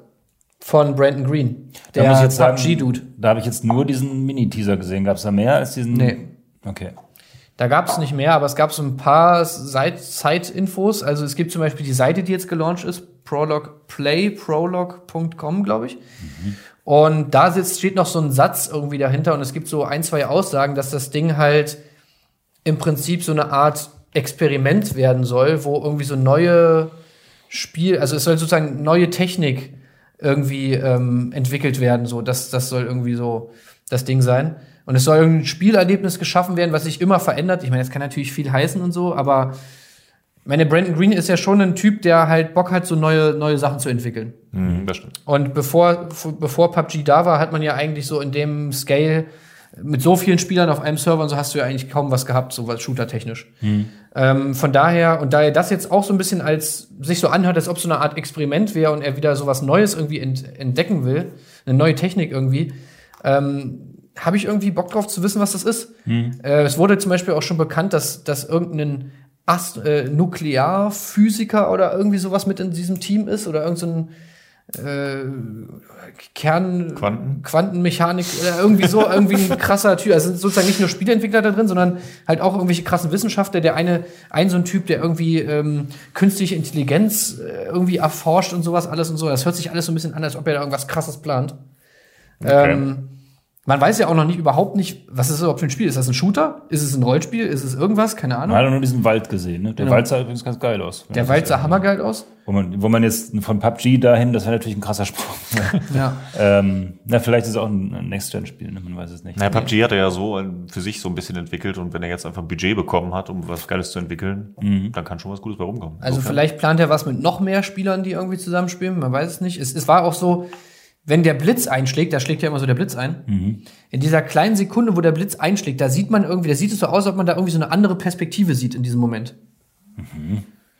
von Brandon Green. Der PUBG-Dude. Da habe ich jetzt nur diesen Mini-Teaser gesehen. Gab es da mehr als diesen? Nee. Okay. Da gab es nicht mehr, aber es gab so ein paar Zeitinfos. Also es gibt zum Beispiel die Seite, die jetzt gelauncht ist, prologue.com, glaube ich. Und da sitzt, steht noch so ein Satz irgendwie dahinter und es gibt so ein, zwei Aussagen, dass das Ding halt im Prinzip so eine Art Experiment werden soll, wo irgendwie so neue Spiel, also es soll sozusagen neue Technik irgendwie ähm, entwickelt werden, so das, das soll irgendwie so das Ding sein. Und es soll ein Spielerlebnis geschaffen werden, was sich immer verändert. Ich meine, das kann natürlich viel heißen und so, aber meine Brandon Green ist ja schon ein Typ, der halt Bock hat, so neue, neue Sachen zu entwickeln. Mhm, das stimmt. Und bevor, bevor PUBG da war, hat man ja eigentlich so in dem Scale mit so vielen Spielern auf einem Server und so hast du ja eigentlich kaum was gehabt, so was shootertechnisch. Ähm, von daher, und da er das jetzt auch so ein bisschen als sich so anhört, als ob es so eine Art Experiment wäre und er wieder so was Neues irgendwie ent entdecken will, eine neue Technik irgendwie, ähm, habe ich irgendwie Bock drauf zu wissen, was das ist. Äh, es wurde zum Beispiel auch schon bekannt, dass, dass irgendein Ast äh, Nuklearphysiker oder irgendwie sowas mit in diesem Team ist oder irgendein so äh, Kern Quanten? Quantenmechanik oder irgendwie so irgendwie ein krasser Typ. Also sozusagen nicht nur Spieleentwickler da drin, sondern halt auch irgendwelche krassen Wissenschaftler. Der eine, ein so ein Typ, der irgendwie ähm, künstliche Intelligenz äh, irgendwie erforscht und sowas alles und so. Das hört sich alles so ein bisschen an, als ob er da irgendwas krasses plant. Ähm, man weiß ja auch noch nicht überhaupt nicht, was ist das überhaupt für ein Spiel? Ist das ein Shooter? Ist es ein Rollenspiel? Ist es irgendwas? Keine Man Ahnung. hat nur diesen Wald gesehen. Ne? Der Genau. Wald sah übrigens ganz geil aus. Der Wald sah hammergeil aus. Wo man, wo man jetzt von PUBG dahin, das wäre natürlich ein krasser Sprung. [LAUGHS] Ja. ähm, na, vielleicht ist es auch ein Next-Gen-Spiel, ne? man weiß es nicht. Naja, PUBG hat er ja so ein- für sich so ein bisschen entwickelt und wenn er jetzt einfach ein Budget bekommen hat, um was Geiles zu entwickeln, dann kann schon was Gutes bei rumkommen. Also Insofern- vielleicht plant er was mit noch mehr Spielern, die irgendwie zusammenspielen. Man weiß es nicht. Es, es war auch so, wenn der Blitz einschlägt, da schlägt ja immer so der Blitz ein. In dieser kleinen Sekunde, wo der Blitz einschlägt, da sieht man irgendwie, da sieht es so aus, als ob man da irgendwie so eine andere Perspektive sieht in diesem Moment.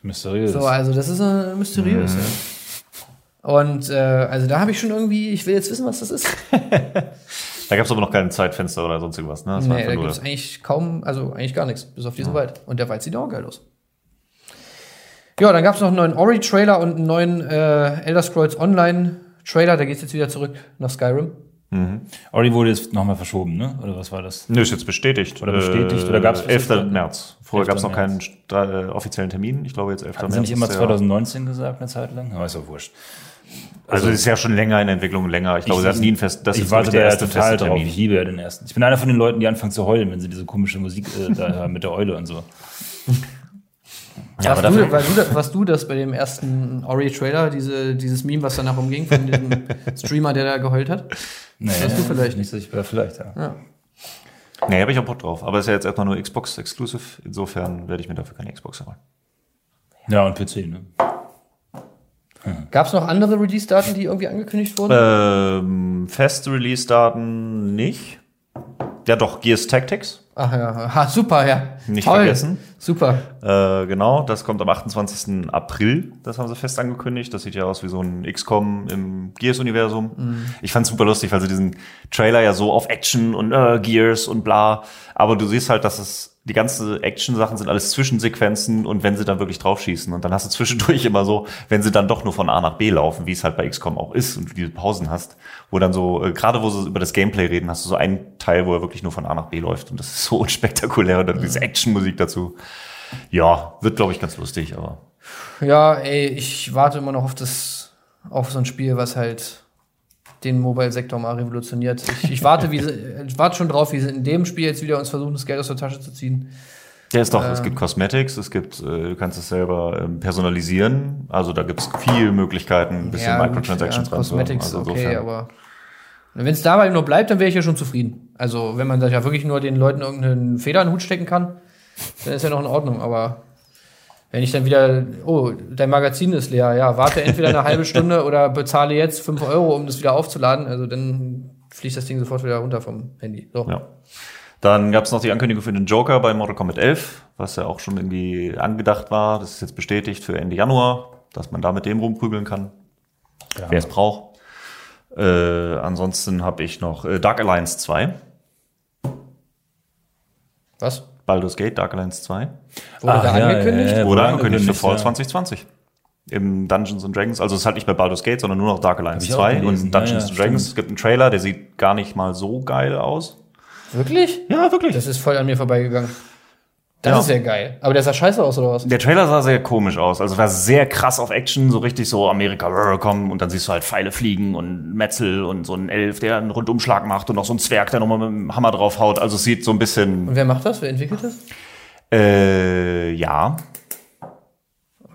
Mysteriös. So, also das ist äh, mysteriös. Ja. Und äh, also da habe ich schon irgendwie, ich will jetzt wissen, was das ist. [LAUGHS] Da gab es aber noch kein Zeitfenster oder sonst irgendwas, ne? Das war Nee, da gibt es eigentlich kaum, also eigentlich gar nichts, bis auf diesen Wald. Und der Wald sieht auch geil aus. Ja, dann gab es noch einen neuen Ori-Trailer und einen neuen äh, Elder Scrolls Online-Trailer. Da geht's jetzt wieder zurück nach Skyrim. Ori wurde jetzt nochmal verschoben, ne? Oder was war das? Nö, ist jetzt bestätigt. Oder bestätigt, oder gab's- 11. März. Vorher 11. gab es noch keinen äh, offiziellen Termin. Ich glaube jetzt 11. Haben März. sie nicht immer ist der- 2019 gesagt, eine Zeit lang? Aber ist ja wurscht. Also es ist ja schon länger in Entwicklung, länger. Ich glaube, Ich- das ist nie ein Fest. Das ich ist warte ja erste total drauf. Ich liebe ja den ersten. Ich bin einer von den Leuten, die anfangen zu heulen, wenn sie diese komische Musik äh, da [LAUGHS] hören mit der Eule und so. Ja, warst, aber du, warst, du, das- warst du das bei dem ersten Ori-Trailer, diese, dieses Meme, was danach umging, von diesem [LAUGHS] Streamer, der da geheult hat? Nee, Warst du vielleicht? Nicht, ja, vielleicht, ja. Ja. Nee, habe ich auch Bock drauf. Aber ist ja jetzt erstmal nur Xbox Exclusive. Insofern werde ich mir dafür keine Xbox holen. Ja, und PC, ne? Gab es noch andere Release-Daten, die irgendwie angekündigt wurden? Ähm, feste Release-Daten nicht. Ja, doch, Gears Tactics. Ach ja, ha, super, ja. Nicht Toll. vergessen. Super. Äh, genau, das kommt am 28. April. Das haben sie fest angekündigt. Das sieht ja aus wie so ein XCOM im Gears-Universum. Ich fand's super lustig, weil sie diesen Trailer ja so auf Action und äh, Gears und bla. Aber du siehst halt, dass es die ganze Action-Sachen sind alles Zwischensequenzen und wenn sie dann wirklich draufschießen. Und dann hast du zwischendurch [LAUGHS] immer so, wenn sie dann doch nur von A nach B laufen, wie es halt bei XCOM auch ist und du diese Pausen hast, wo dann so, äh, gerade wo sie über das Gameplay reden, hast du so einen Teil, wo er wirklich nur von A nach B läuft. Und das ist so [LAUGHS] unspektakulär. Und dann diese Action-Musik dazu. Ja, wird glaube ich ganz lustig, aber Ja, ey, ich warte immer noch auf das, auf so ein Spiel, was halt den Mobile-Sektor mal revolutioniert. Ich, ich warte, wie sie, [LAUGHS] ich warte schon drauf, wie sie in dem Spiel jetzt wieder uns versuchen, das Geld aus der Tasche zu ziehen. Ja, ist doch, es gibt Cosmetics, es gibt, äh, du kannst es selber ähm, personalisieren. Also da gibt's viele Möglichkeiten, ein bisschen gut, Microtransactions ja. Cosmetics, Also okay, insofern. aber wenn es dabei nur bleibt, dann wäre ich ja schon zufrieden. Also, wenn man da ja wirklich nur den Leuten irgendeinen Feder in den Hut stecken kann, dann ist ja noch in Ordnung. Aber wenn ich dann wieder, oh, dein Magazin ist leer, ja, warte entweder eine halbe Stunde oder bezahle jetzt 5 Euro, um das wieder aufzuladen, also dann fließt das Ding sofort wieder runter vom Handy. So. Ja. Dann gab's noch die Ankündigung für den Joker bei Mortal Kombat 11, was ja auch schon irgendwie angedacht war. Das ist jetzt bestätigt für Ende Januar, dass man da mit dem rumprügeln kann, Ja. wer es braucht. Äh, ansonsten habe ich noch äh, Dark Alliance 2, Was? Baldur's Gate Dark Alliance 2. Wurde Ach, da ja, angekündigt? ja, ja. Wurde angekündigt für Fall ja. 2020. Im Dungeons and Dragons, also es ist halt nicht bei Baldur's Gate, sondern nur noch Dark Alliance Hab ich auch 2 gelesen, und Dungeons ja, ja, and Dragons. stimmt. Es gibt einen Trailer, der sieht gar nicht mal so geil aus. Wirklich? Ja, wirklich. Das ist voll an mir vorbeigegangen. Das Ja. ist ja geil. Aber der sah scheiße aus, oder was? Der Trailer sah sehr komisch aus. Also war sehr krass auf Action, so richtig so Amerika rrr, kommen und dann siehst du halt Pfeile fliegen und Metzel und so ein Elf, der einen Rundumschlag macht und noch so ein Zwerg, der nochmal mit dem Hammer draufhaut. Also es sieht so ein bisschen, Und wer macht das? Wer entwickelt das? äh, ja.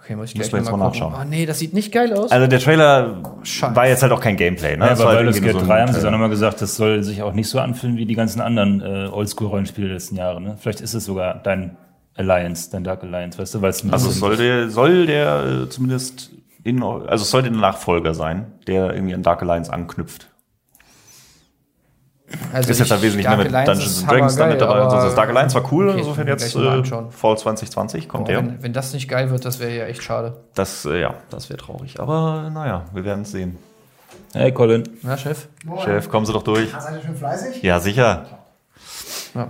Okay, muss ich Müssen gleich wir jetzt mal gucken. nachschauen. Oh nee, das sieht nicht geil aus. Also der Trailer Scheiße. war jetzt halt auch kein Gameplay. Ne? Ja, Das bei war halt Baldur's irgendwie Gate nur so 3 ein haben sie Trailer. dann nochmal gesagt, das soll sich auch nicht so anfühlen wie die ganzen anderen äh, Oldschool-Rollenspiele der letzten Jahre. Ne? Vielleicht ist es sogar dein Alliance, dein Dark Alliance, weißt du, weil es ein Also es bisschen- soll der, soll der äh, zumindest in, also es sollte ein Nachfolger sein, der irgendwie an Dark Alliance anknüpft. Also ist jetzt halt ich- wesentlich Dark mehr mit Dungeons and Dragons damit und so. aber- Das Dark Alliance war cool, Okay, insofern ich jetzt äh. Fall 2020 kommt Boah, der. wenn, wenn das nicht geil wird, das wäre ja echt schade. Das, äh, ja, das wäre traurig. Aber naja, wir werden es sehen. Hey Colin. Na, Chef? Chef, kommen Sie doch durch. Seid ihr schon fleißig? Ja, sicher. Ja.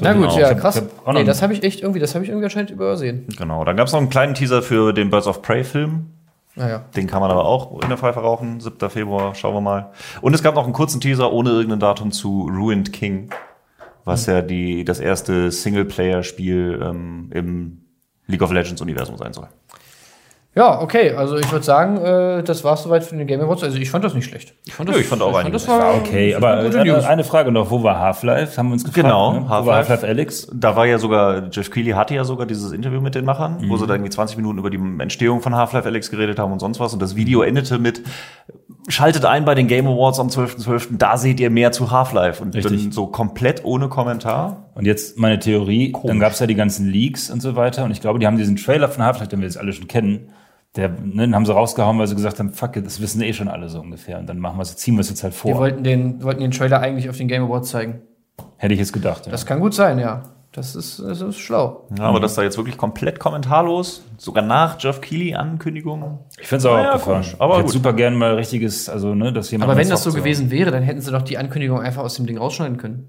Na gut, genau. ja, krass. nee, das habe ich echt irgendwie, das habe ich irgendwie anscheinend übersehen. Genau. Dann gab es noch einen kleinen Teaser für den Birds of Prey Film. Naja. Den kann man aber auch in der Pfeife rauchen. 7. Februar, schauen wir mal. Und es gab noch einen kurzen Teaser ohne irgendein Datum zu Ruined King, was ja die, das erste Singleplayer-Spiel ähm, im League of Legends Universum sein soll. Ja, okay, also ich würde sagen, äh, das war's soweit für den Game Awards. Also ich fand das nicht schlecht. Ich fand, das, Ja, ich fand auch das war, Okay, das war aber gute eine, News. eine Frage noch, wo war Half-Life? Haben wir uns gefragt. Genau, ne? Wo Half-Life. war Half-Life Alex? Da war ja sogar, Jeff Keighley hatte ja sogar dieses Interview mit den Machern, wo sie da irgendwie 20 Minuten über die Entstehung von Half-Life Alex geredet haben und sonst was. Und das Video endete mit, schaltet ein bei den Game Awards am 12.12., da seht ihr mehr zu Half-Life. Und Richtig. dann so komplett ohne Kommentar. Und jetzt meine Theorie, dann gab es ja die ganzen Leaks und so weiter. Und ich glaube, die haben diesen Trailer von Half-Life, den wir jetzt alle schon kennen, der, ne, den haben sie rausgehauen, weil sie gesagt haben, fuck it, das wissen eh schon alle so ungefähr. Und dann machen wir es, ziehen wir es jetzt halt Die vor. wollten den, wollten den Trailer eigentlich auf den Game Awards zeigen. Hätte ich jetzt gedacht. Ja. Das kann gut sein, ja. Das ist, das ist schlau. Ja, aber das da jetzt wirklich komplett kommentarlos, sogar nach Jeff Keighley Ankündigung. Ich finde es auch Naja, abgefahren. komisch, aber ich hätte super gerne mal richtiges, also ne, dass jemand. Aber wenn das so gewesen wäre, dann hätten sie doch die Ankündigung einfach aus dem Ding rausschneiden können.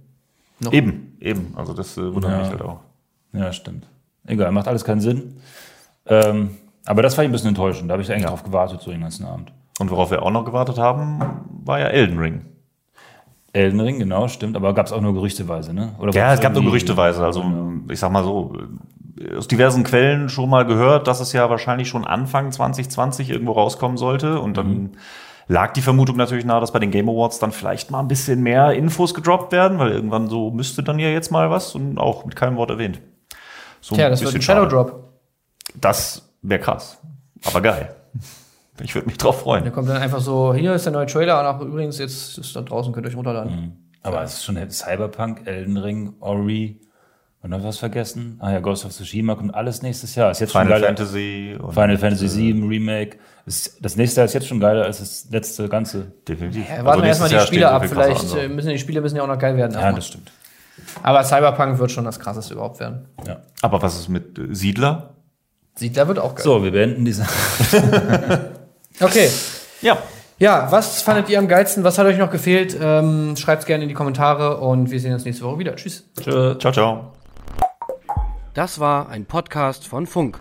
Noch. Eben, eben. Also das äh, wundert Ja. mich halt auch. Ja, stimmt. Egal, macht alles keinen Sinn. Ähm, aber das war ein bisschen enttäuschend. Da habe ich eigentlich drauf gewartet, so den ganzen Abend. Und worauf wir auch noch gewartet haben, war ja Elden Ring. Elden Ring, genau, stimmt. Aber gab es auch nur gerüchteweise, ne? Oder Ja, es gab nur gerüchteweise. Also ich sag mal so, aus diversen Quellen schon mal gehört, dass es ja wahrscheinlich schon Anfang 2020 irgendwo rauskommen sollte. Und dann lag die Vermutung natürlich nahe, dass bei den Game Awards dann vielleicht mal ein bisschen mehr Infos gedroppt werden, weil irgendwann so müsste dann ja jetzt mal was und auch mit keinem Wort erwähnt. So Tja, das wird ein Shadow. Drop. Das wäre krass. Aber geil. Ich würde mich drauf Da freuen. kommt dann einfach so, hier ist der neue Trailer und auch übrigens, jetzt ist da draußen, könnt ihr euch runterladen. Aber es ist schon Cyberpunk, Elden Ring, Ori und noch was vergessen. Ah ja, Ghost of Tsushima kommt alles nächstes Jahr. Ist jetzt schon Final geiler. Fantasy und Final Fantasy VII Remake. Ist, das nächste Jahr ist jetzt schon geiler als das letzte ganze. definitiv. Ja, warten wir erstmal die Jahr Spiele so ab. Vielleicht äh, müssen die Spiele müssen ja auch noch geil werden. Ja, erstmal. das stimmt. Aber Cyberpunk wird schon das krasseste überhaupt werden. Ja. Aber was ist mit äh, Siedler? Siedler wird auch geil. So, wir beenden diese. [LAUGHS] Okay. Ja. Ja, was fandet ihr am geilsten? Was hat euch noch gefehlt? Ähm, Schreibt es gerne in die Kommentare und wir sehen uns nächste Woche wieder. Tschüss. Tschö. Ciao, ciao. Das war ein Podcast von Funk.